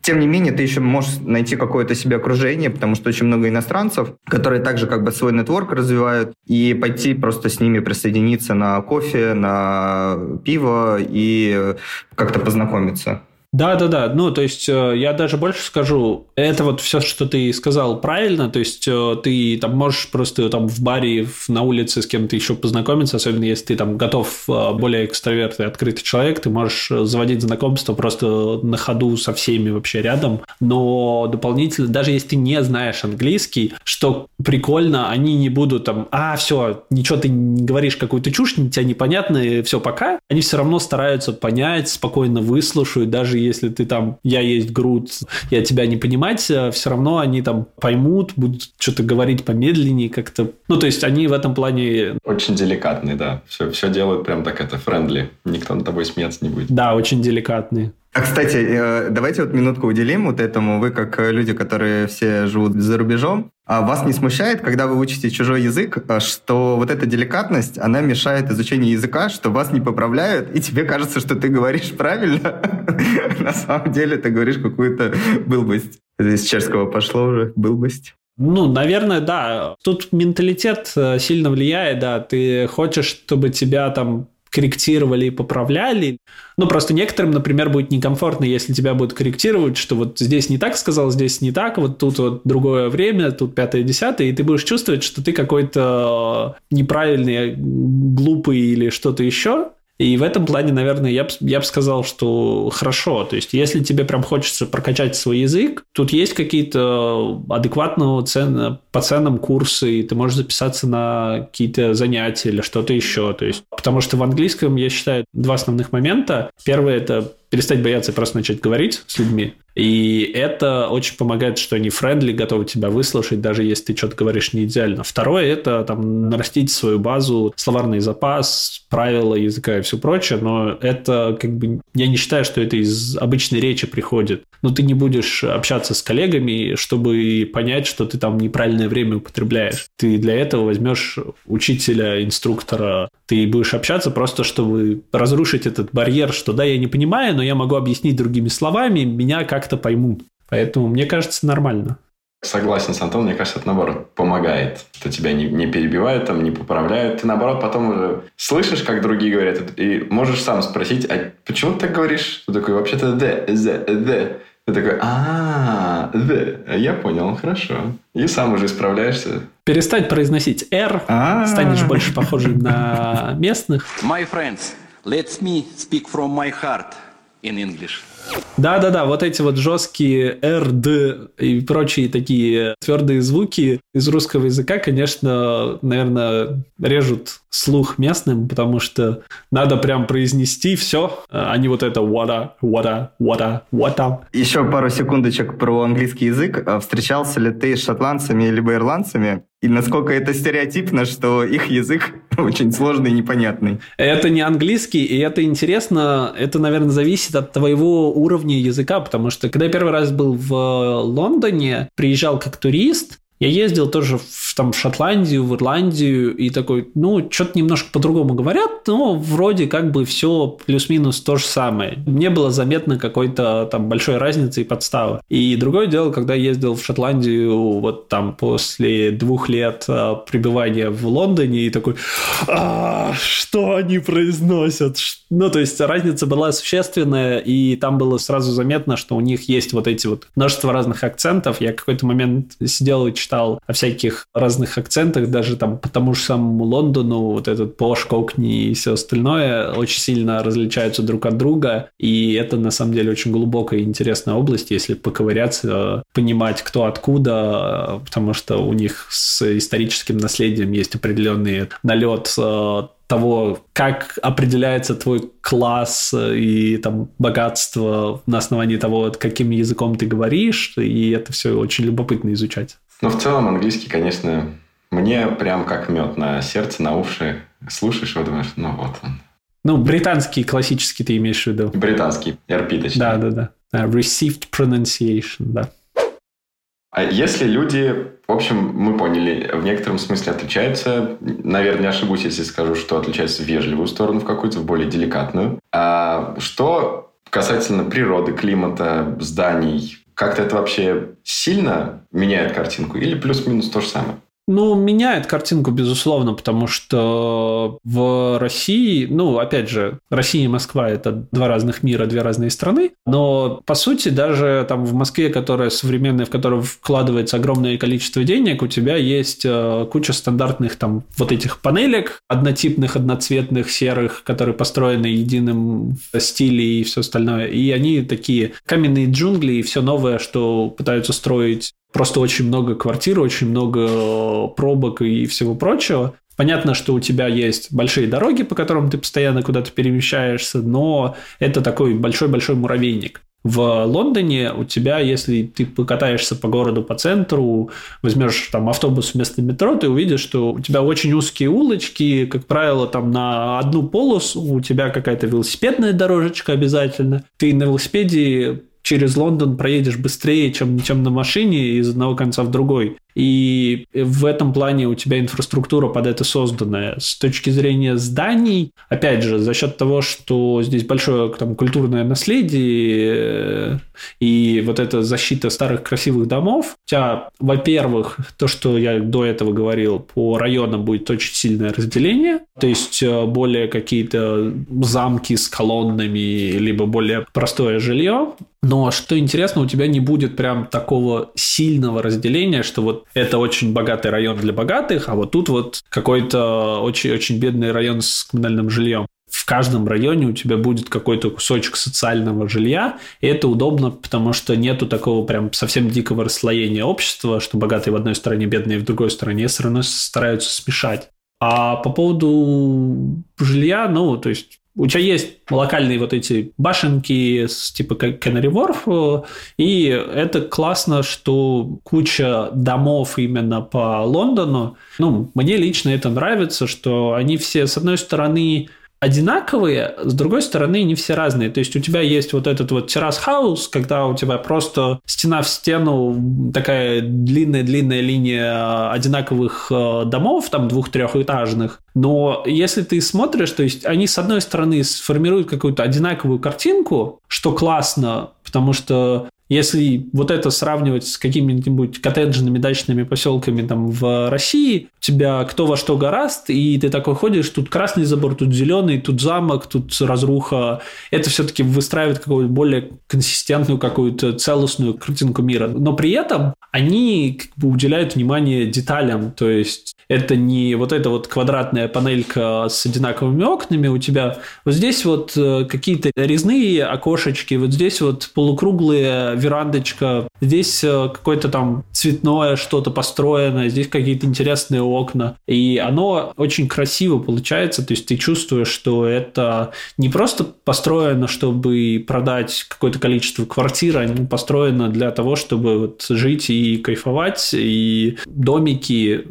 Тем не менее, ты еще можешь найти какое-то себе окружение, потому что очень много иностранцев, которые также как бы свой нетворк развивают, и пойти просто с ними присоединиться на кофе, на пиво и как-то познакомиться. Да, да, да. Ну, то есть э, я даже больше скажу, это вот все, что ты сказал, правильно. То есть э, ты там можешь просто там в баре, на улице с кем-то еще познакомиться, особенно если ты там готов э, более экстравертный, открытый человек, ты можешь заводить знакомство просто на ходу со всеми вообще рядом. Но дополнительно, даже если ты не знаешь английский, что прикольно, они не будут там, а, все, ничего ты не говоришь какую-то чушь, тебя непонятно, все, пока. Они все равно стараются понять, спокойно выслушают, даже если ты там, я есть груд, я тебя не понимать, э, все равно они там поймут, будут что-то говорить помедленнее как-то. Ну, то есть они в этом плане... Очень деликатные, да. Все, все делают прям так это, френдли. Никто над тобой смеяться не будет. Да, очень деликатные. А, кстати, э, давайте вот минутку уделим вот этому. Вы, как люди, которые все живут за рубежом, а вас не смущает, когда вы учите чужой язык, э, что вот эта деликатность, она мешает изучению языка, что вас не поправляют, и тебе кажется, что ты говоришь правильно. На самом деле ты говоришь какую-то былбость. Из чешского пошло уже, былбость. Ну, наверное, да. Тут менталитет э, сильно влияет, да. Ты хочешь, чтобы тебя там корректировали и поправляли. Ну, просто некоторым, например, будет некомфортно, если тебя будут корректировать, что вот здесь не так сказал, здесь не так, вот тут вот другое время, тут пятое, десятое, и ты будешь чувствовать, что ты какой-то неправильный, глупый или что-то еще, и в этом плане, наверное, я бы я б сказал, что хорошо. То есть, если тебе прям хочется прокачать свой язык, тут есть какие-то адекватные цены, по ценам курсы, и ты можешь записаться на какие-то занятия или что-то еще. То есть, потому что в английском, я считаю, два основных момента. Первое – это перестать бояться и просто начать говорить с людьми. И это очень помогает, что они френдли, готовы тебя выслушать, даже если ты что-то говоришь не идеально. Второе – это там нарастить свою базу, словарный запас, правила языка и все прочее, но это как бы... Я не считаю, что это из обычной речи приходит. Но ты не будешь общаться с коллегами, чтобы понять, что ты там неправильное время употребляешь. Ты для этого возьмешь учителя, инструктора, ты будешь общаться просто, чтобы разрушить этот барьер, что да, я не понимаю, но я могу объяснить другими словами, меня как-то поймут. Поэтому мне кажется нормально. Согласен с Антоном, мне кажется, это наоборот помогает, что тебя не, не перебивают, там, не поправляют. Ты наоборот потом уже слышишь, как другие говорят, и можешь сам спросить, а почему ты так говоришь? Ты такой, вообще-то «д», «з», «д». Ты такой, а, «д», я понял, хорошо. И сам уже исправляешься. Перестать произносить «р», станешь больше похожим на местных. My friends, let me speak from my heart – in English. Да-да-да, вот эти вот жесткие R, D и прочие такие твердые звуки из русского языка, конечно, наверное, режут слух местным, потому что надо прям произнести все, а не вот это what what what what Еще пару секундочек про английский язык. А встречался ли ты с шотландцами либо ирландцами? И насколько это стереотипно, что их язык очень сложный и непонятный. Это не английский, и это интересно. Это, наверное, зависит от твоего уровня языка, потому что когда я первый раз был в Лондоне, приезжал как турист, я ездил тоже в, там, в Шотландию, в Ирландию, и такой, ну, что-то немножко по-другому говорят, но вроде как бы все плюс-минус то же самое. Не было заметно какой-то там большой разницы и подставы. И другое дело, когда я ездил в Шотландию вот там после двух лет а, пребывания в Лондоне, и такой, а, что они произносят? Ну, то есть разница была существенная, и там было сразу заметно, что у них есть вот эти вот множество разных акцентов. Я какой-то момент сидел и о всяких разных акцентах, даже там по тому же самому Лондону, вот этот пош, кокни и все остальное очень сильно различаются друг от друга, и это на самом деле очень глубокая и интересная область, если поковыряться, понимать, кто откуда, потому что у них с историческим наследием есть определенный налет э, того, как определяется твой класс и там богатство на основании того, каким языком ты говоришь, и это все очень любопытно изучать. Ну, в целом, английский, конечно, мне прям как мед на сердце, на уши. Слушаешь его, думаешь, ну вот он. Ну, британский классический ты имеешь в виду. Британский, RP точнее. Да, да, да. Received pronunciation, да. А если люди, в общем, мы поняли, в некотором смысле отличаются, наверное, не ошибусь, если скажу, что отличаются в вежливую сторону в какую-то, в более деликатную, а что Касательно природы, климата, зданий, как-то это вообще сильно меняет картинку или плюс-минус то же самое? Ну, меняет картинку, безусловно, потому что в России, ну, опять же, Россия и Москва – это два разных мира, две разные страны, но, по сути, даже там в Москве, которая современная, в которую вкладывается огромное количество денег, у тебя есть э, куча стандартных там вот этих панелек, однотипных, одноцветных, серых, которые построены единым стиле и все остальное, и они такие каменные джунгли и все новое, что пытаются строить просто очень много квартир, очень много э, пробок и всего прочего. Понятно, что у тебя есть большие дороги, по которым ты постоянно куда-то перемещаешься, но это такой большой-большой муравейник. В Лондоне у тебя, если ты покатаешься по городу, по центру, возьмешь там автобус вместо метро, ты увидишь, что у тебя очень узкие улочки, как правило, там на одну полосу у тебя какая-то велосипедная дорожечка обязательно. Ты на велосипеде через Лондон проедешь быстрее, чем, чем на машине из одного конца в другой. И в этом плане у тебя инфраструктура под это созданная. С точки зрения зданий, опять же, за счет того, что здесь большое там, культурное наследие э, и вот эта защита старых красивых домов, у тебя, во-первых, то, что я до этого говорил, по районам будет очень сильное разделение, то есть э, более какие-то замки с колоннами, либо более простое жилье. Но что интересно, у тебя не будет прям такого сильного разделения, что вот это очень богатый район для богатых, а вот тут вот какой-то очень-очень бедный район с коммунальным жильем. В каждом районе у тебя будет какой-то кусочек социального жилья, и это удобно, потому что нету такого прям совсем дикого расслоения общества, что богатые в одной стороне, бедные в другой стороне, все равно стараются смешать. А по поводу жилья, ну, то есть у тебя есть локальные вот эти башенки с типа Canary Wharf, и это классно, что куча домов именно по Лондону. Ну, мне лично это нравится, что они все, с одной стороны, одинаковые, с другой стороны, не все разные. То есть у тебя есть вот этот вот террас-хаус, когда у тебя просто стена в стену, такая длинная-длинная линия одинаковых э, домов, там двух-трехэтажных. Но если ты смотришь, то есть они с одной стороны сформируют какую-то одинаковую картинку, что классно, потому что если вот это сравнивать с какими-нибудь коттеджными дачными поселками там в России, у тебя кто во что гораст, и ты такой ходишь, тут красный забор, тут зеленый, тут замок, тут разруха. Это все-таки выстраивает какую-то более консистентную, какую-то целостную картинку мира. Но при этом они как бы уделяют внимание деталям, то есть это не вот эта вот квадратная панелька с одинаковыми окнами, у тебя вот здесь вот э, какие-то резные окошечки, вот здесь вот полукруглые верандочка, здесь э, какое-то там цветное что-то построено, здесь какие-то интересные окна. И оно очень красиво получается, то есть ты чувствуешь, что это не просто построено, чтобы продать какое-то количество квартир, а построено для того, чтобы вот жить и кайфовать, и домики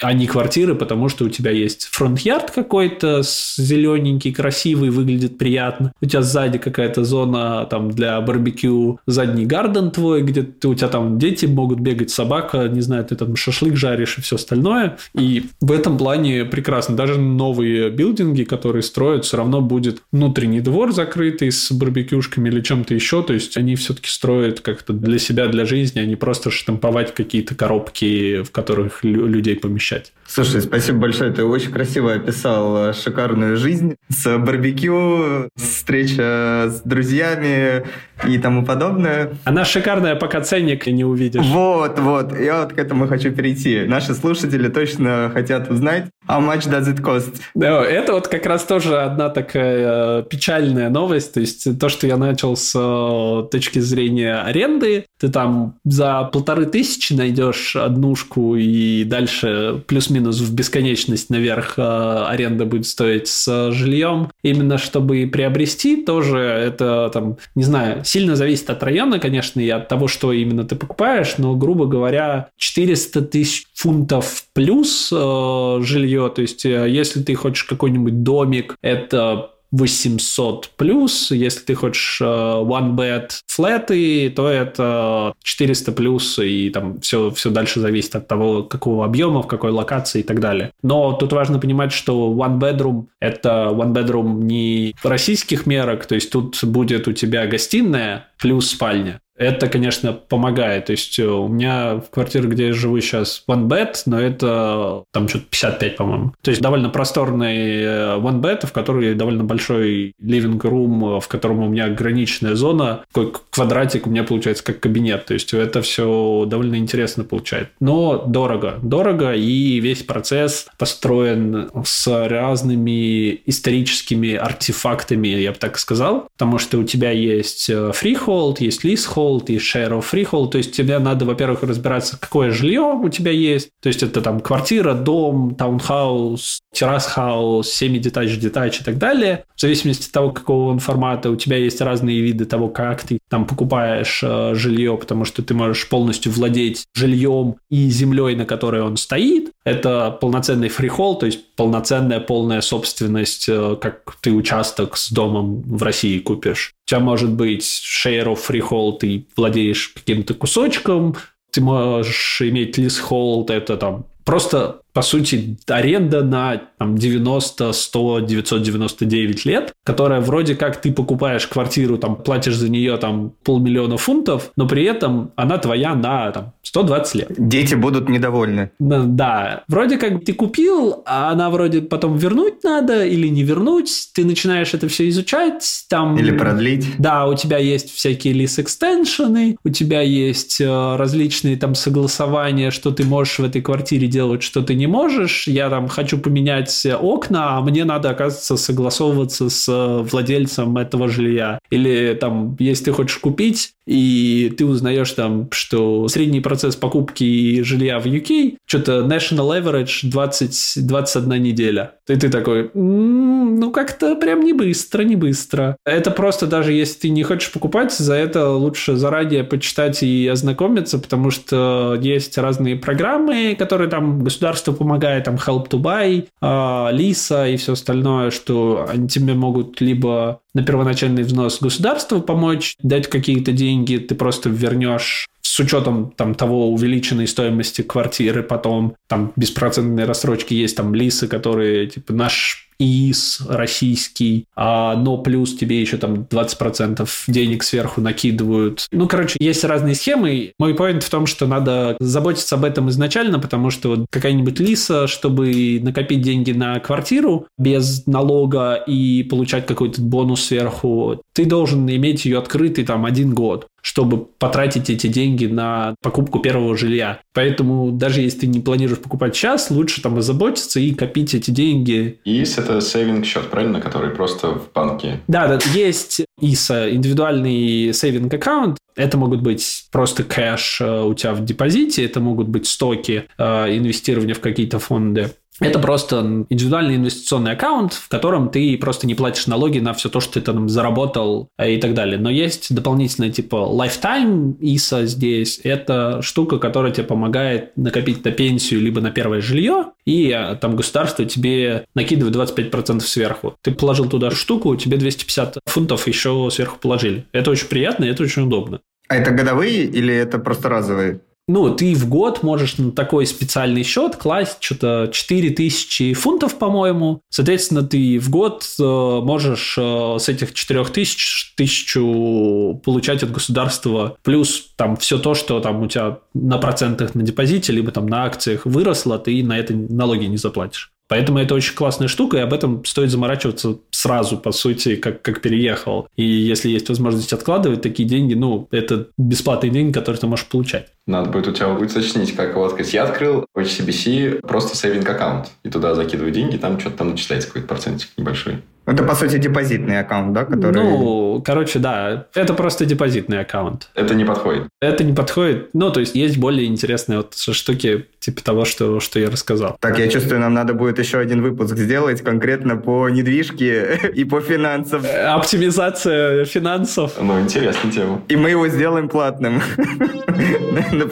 а не квартиры, потому что у тебя есть фронт-ярд какой-то зелененький, красивый, выглядит приятно. У тебя сзади какая-то зона там для барбекю, задний гарден твой, где ты, у тебя там дети могут бегать, собака, не знаю, ты там шашлык жаришь и все остальное. И в этом плане прекрасно. Даже новые билдинги, которые строят, все равно будет внутренний двор закрытый с барбекюшками или чем-то еще. То есть они все-таки строят как-то для себя, для жизни, а не просто штамповать какие-то коробки, в которых людей помещают ощущать. Слушай, спасибо большое. Ты очень красиво описал э, шикарную жизнь с барбекю, встреча с друзьями и тому подобное. Она шикарная, пока ценник не увидишь. Вот, вот. Я вот к этому хочу перейти. Наши слушатели точно хотят узнать, how much does it cost? Да, это вот как раз тоже одна такая э, печальная новость. То есть то, что я начал с э, точки зрения аренды, ты там за полторы тысячи найдешь однушку и дальше плюс-минус в бесконечность наверх э, аренда будет стоить с жильем. Именно чтобы приобрести тоже это там, не знаю, сильно зависит от района, конечно, и от того, что именно ты покупаешь, но, грубо говоря, 400 тысяч фунтов плюс э, жилье, то есть э, если ты хочешь какой-нибудь домик, это 800 плюс. Если ты хочешь э, one bed флеты, то это 400 плюс, и там все, все дальше зависит от того, какого объема, в какой локации и так далее. Но тут важно понимать, что one bedroom – это one bedroom не российских мерок, то есть тут будет у тебя гостиная плюс спальня. Это, конечно, помогает. То есть э, у меня в квартире, где я живу сейчас, one bed, но это там что-то 55, по-моему. То есть довольно просторный э, one bed, в который довольно большой living room, в котором у меня ограниченная зона. Такой квадратик у меня получается как кабинет. То есть это все довольно интересно получает. Но дорого. Дорого, и весь процесс построен с разными историческими артефактами, я бы так сказал. Потому что у тебя есть э, freehold, есть leasehold, freehold и share of freehold. То есть тебе надо, во-первых, разбираться, какое жилье у тебя есть. То есть это там квартира, дом, таунхаус, террас-хаус, семи-детач, детач и так далее. В зависимости от того, какого он формата, у тебя есть разные виды того, как ты там покупаешь э, жилье, потому что ты можешь полностью владеть жильем и землей, на которой он стоит. Это полноценный фрихол, то есть полноценная полная собственность, э, как ты участок с домом в России купишь. У тебя может быть share of freehold, ты владеешь каким-то кусочком, ты можешь иметь leasehold, это там просто по сути, аренда на там, 90, 100, 999 лет, которая вроде как ты покупаешь квартиру, там, платишь за нее там полмиллиона фунтов, но при этом она твоя на там, 120 лет. Дети будут недовольны. Да. Вроде как ты купил, а она вроде потом вернуть надо или не вернуть. Ты начинаешь это все изучать. Там... Или продлить. Да, у тебя есть всякие лис-экстеншены, у тебя есть э, различные там согласования, что ты можешь в этой квартире делать, что ты не можешь, я там хочу поменять окна, а мне надо, оказывается, согласовываться с владельцем этого жилья. Или там, если ты хочешь купить, и ты узнаешь там, что средний процесс покупки жилья в UK, что-то national average 20, 21 неделя. И ты такой, м-м, ну как-то прям не быстро, не быстро. Это просто даже если ты не хочешь покупать, за это лучше заранее почитать и ознакомиться, потому что есть разные программы, которые там государство помогает, там Help to Buy, Лиса и все остальное, что они тебе могут либо на первоначальный взнос государству помочь, дать какие-то деньги, ты просто вернешь с учетом там того увеличенной стоимости квартиры, потом там беспроцентные рассрочки есть, там лисы, которые типа наш ИИС российский, а, но плюс тебе еще там 20% денег сверху накидывают. Ну, короче, есть разные схемы. Мой поинт в том, что надо заботиться об этом изначально, потому что вот какая-нибудь лиса, чтобы накопить деньги на квартиру без налога и получать какой-то бонус сверху, ты должен иметь ее открытый там один год чтобы потратить эти деньги на покупку первого жилья. Поэтому даже если ты не планируешь покупать сейчас, лучше там озаботиться и копить эти деньги. ISA – это saving счет, правильно, который просто в банке? Да, да, есть ISA, индивидуальный saving account. Это могут быть просто cash э, у тебя в депозите, это могут быть stock 'и, э, инвестирование в какие-то фонды. Это просто индивидуальный инвестиционный аккаунт, в котором ты просто не платишь налоги на все то, что ты там заработал э, и так далее. Но есть дополнительная типа lifetime ISA здесь. Это штука, которая тебе помогает накопить на пенсию либо на первое жилье, и э, там государство тебе накидывает 25% сверху. Ты положил туда штуку, тебе 250 фунтов еще сверху положили. Это очень приятно, и это очень удобно. А это годовые или это просто разовые? Ну, ты в год можешь на такой специальный счет класть что-то 4000 фунтов, по-моему. Соответственно, ты в год э, можешь э, с этих 4000 тысячу получать от государства, плюс там все то, что там у тебя на процентах на депозите, либо там на акциях выросло, ты на это налоги не заплатишь. Поэтому это очень классная штука, и об этом стоит заморачиваться сразу, по сути, как, как переехал. И если есть возможность откладывать такие деньги, ну, это бесплатные деньги, которые ты можешь получать. Надо будет у тебя уточнить, как его открыть. Я открыл в HCBC просто сейвинг аккаунт, и туда закидываю деньги, там что-то там начисляется какой-то процентик небольшой. Это, по сути, депозитный аккаунт, да? Который... Ну, короче, да. Это просто депозитный аккаунт. Это не подходит? Это не подходит. Ну, то есть, есть более интересные вот штуки, типа того, что, что я рассказал. Так, я чувствую, нам надо будет еще один выпуск сделать конкретно по недвижке и по финансам. Оптимизация финансов. Ну, интересная тема. И мы его сделаем платным на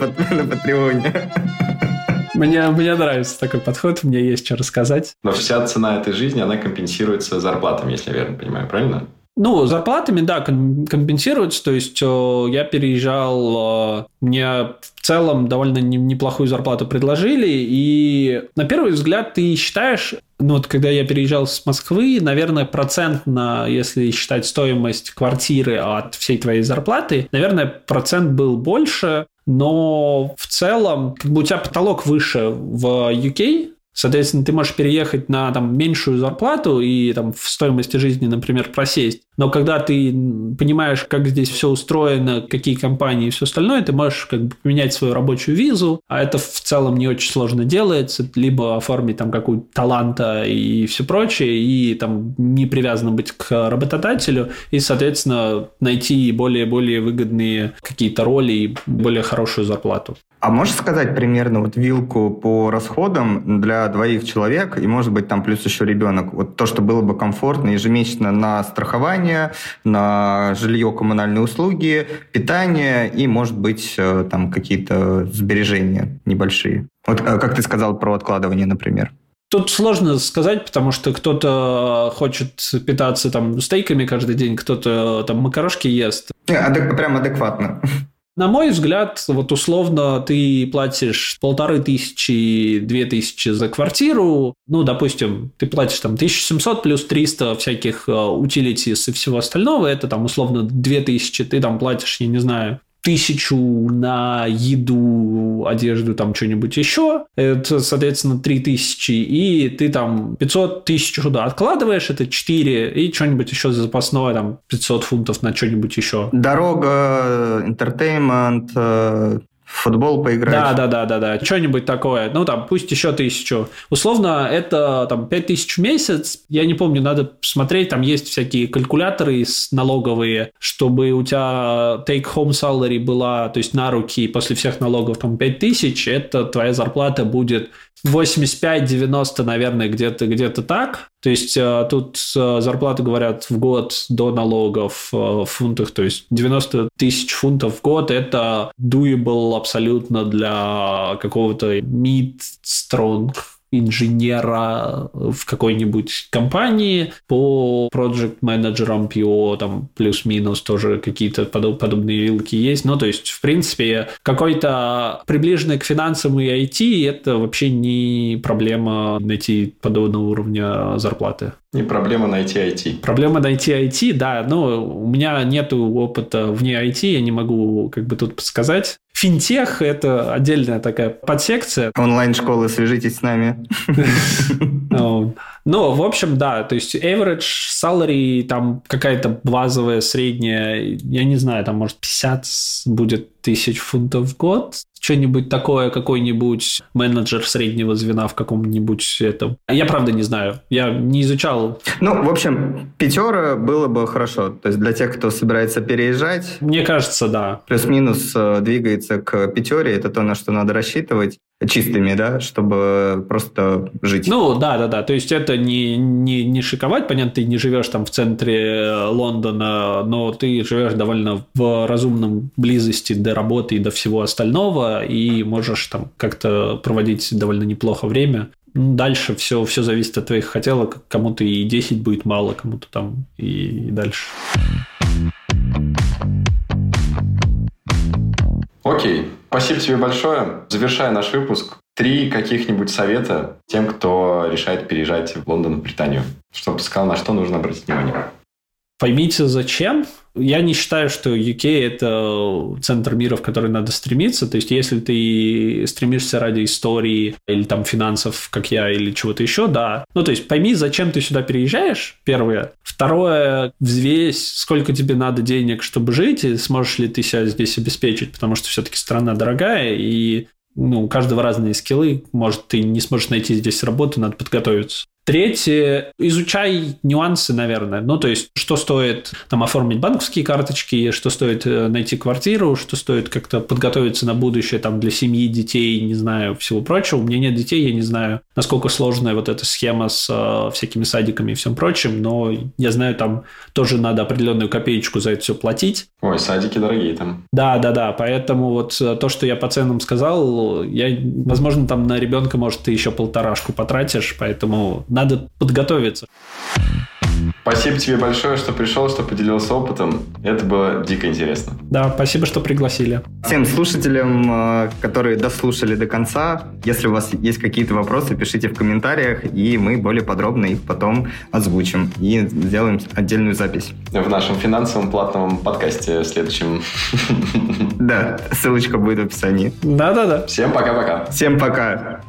Патреоне. Мне, мне нравится такой подход, мне есть что рассказать. Но вся цена этой жизни, она компенсируется зарплатами, если я верно понимаю, правильно? Ну, зарплатами, да, компенсируется. То есть э, я переезжал, э, мне в целом довольно неплохую зарплату предложили, и на первый взгляд ты считаешь, ну вот когда я переезжал с Москвы, наверное, процент на, если считать стоимость квартиры от всей твоей зарплаты, наверное, процент был больше, но в целом как бы у тебя потолок выше в UK, Соответственно, ты можешь переехать на там, меньшую зарплату и там, в стоимости жизни, например, просесть. Но когда ты понимаешь, как здесь все устроено, какие компании и все остальное, ты можешь как бы поменять свою рабочую визу, а это в целом не очень сложно делается, либо оформить там какую-то таланта и все прочее, и там не привязано быть к работодателю, и, соответственно, найти более-более выгодные какие-то роли и более хорошую зарплату. А можешь сказать примерно вот вилку по расходам для двоих человек и, может быть, там плюс еще ребенок? Вот то, что было бы комфортно ежемесячно на страхование, на жилье, коммунальные услуги, питание и, может быть, э, там какие-то сбережения небольшие. Вот э, как ты сказал про откладывание, например. Тут сложно сказать, потому что кто-то хочет питаться там стейками каждый день, кто-то там макарошки ест. Адек, прям адекватно. На мой взгляд, вот условно ты платишь полторы тысячи, две тысячи за квартиру, ну, допустим, ты платишь там 1700 плюс 300 всяких утилитис э, и всего остального, это там условно 2000, ты там платишь, я не знаю, тысячу на еду, одежду, там что-нибудь еще, это, соответственно, три тысячи, и ты там 500 тысяч туда откладываешь, это 4, и что-нибудь еще запасное, там 500 фунтов на что-нибудь еще. Дорога, интертеймент, э, футбол поиграть. Да, да, да, да, да. Что-нибудь такое. Ну, там, пусть еще тысячу. Условно, это там 5 тысяч в месяц. Я не помню, надо смотреть. Там есть всякие калькуляторы налоговые, чтобы у тебя take-home salary была, то есть на руки после всех налогов там 5 тысяч, это твоя зарплата будет 85-90, наверное, где-то где так. То есть э, тут э, зарплаты говорят в год до налогов э, в фунтах, то есть 90 тысяч фунтов в год – это doable абсолютно для какого-то mid-strong инженера в какой-нибудь компании, по project менеджерам PO, там плюс-минус тоже какие-то подоб- подобные вилки есть. Ну, то есть, в принципе, какой-то приближенный к финансам и IT это вообще не проблема найти подобного уровня зарплаты. Не проблема найти IT. Проблема найти IT, да, но у меня нет опыта вне IT, я не могу как бы тут подсказать. Финтех – это отдельная такая подсекция. Онлайн-школы, свяжитесь с нами. Ну, в общем, да, то есть average salary, там какая-то базовая, средняя, я не знаю, там может 50 будет тысяч фунтов в год, что-нибудь такое, какой-нибудь менеджер среднего звена в каком-нибудь этом. Я правда не знаю, я не изучал. Ну, в общем, пятера было бы хорошо, то есть для тех, кто собирается переезжать. Мне кажется, да. Плюс-минус э, двигается к пятере, это то, на что надо рассчитывать чистыми, да, чтобы просто жить. Ну, да, да, да. То есть это не, не, не шиковать, понятно, ты не живешь там в центре Лондона, но ты живешь довольно в разумном близости до работы и до всего остального, и можешь там как-то проводить довольно неплохо время. Дальше все, все зависит от твоих хотелок. Кому-то и 10 будет мало, кому-то там и, и дальше. Окей, спасибо тебе большое. Завершая наш выпуск, три каких-нибудь совета тем, кто решает переезжать в Лондон, в Британию. Чтобы сказал, на что нужно обратить внимание. Поймите, зачем. Я не считаю, что UK – это центр мира, в который надо стремиться. То есть, если ты стремишься ради истории или там финансов, как я, или чего-то еще, да. Ну, то есть, пойми, зачем ты сюда переезжаешь, первое. Второе, взвесь, сколько тебе надо денег, чтобы жить, и сможешь ли ты себя здесь обеспечить, потому что все-таки страна дорогая, и ну, у каждого разные скиллы. Может, ты не сможешь найти здесь работу, надо подготовиться. Третье, изучай нюансы, наверное. Ну, то есть, что стоит там оформить банковские карточки, что стоит э, найти квартиру, что стоит как-то подготовиться на будущее там для семьи, детей, не знаю, всего прочего. У меня нет детей, я не знаю, насколько сложная вот эта схема с э, всякими садиками и всем прочим, но я знаю, там тоже надо определенную копеечку за это все платить. Ой, садики дорогие там. Да, да, да. Поэтому вот э, то, что я по ценам сказал, я, возможно, там на ребенка, может, ты еще полторашку потратишь, поэтому надо подготовиться. Спасибо тебе большое, что пришел, что поделился опытом. Это было дико интересно. Да, спасибо, что пригласили. Всем слушателям, э, которые дослушали до конца, если у вас есть какие-то вопросы, пишите в комментариях, и мы более подробно их потом озвучим и сделаем отдельную запись. В нашем финансовом платном подкасте следующем. Да, ссылочка будет в описании. Да-да-да. Всем пока-пока. Всем пока.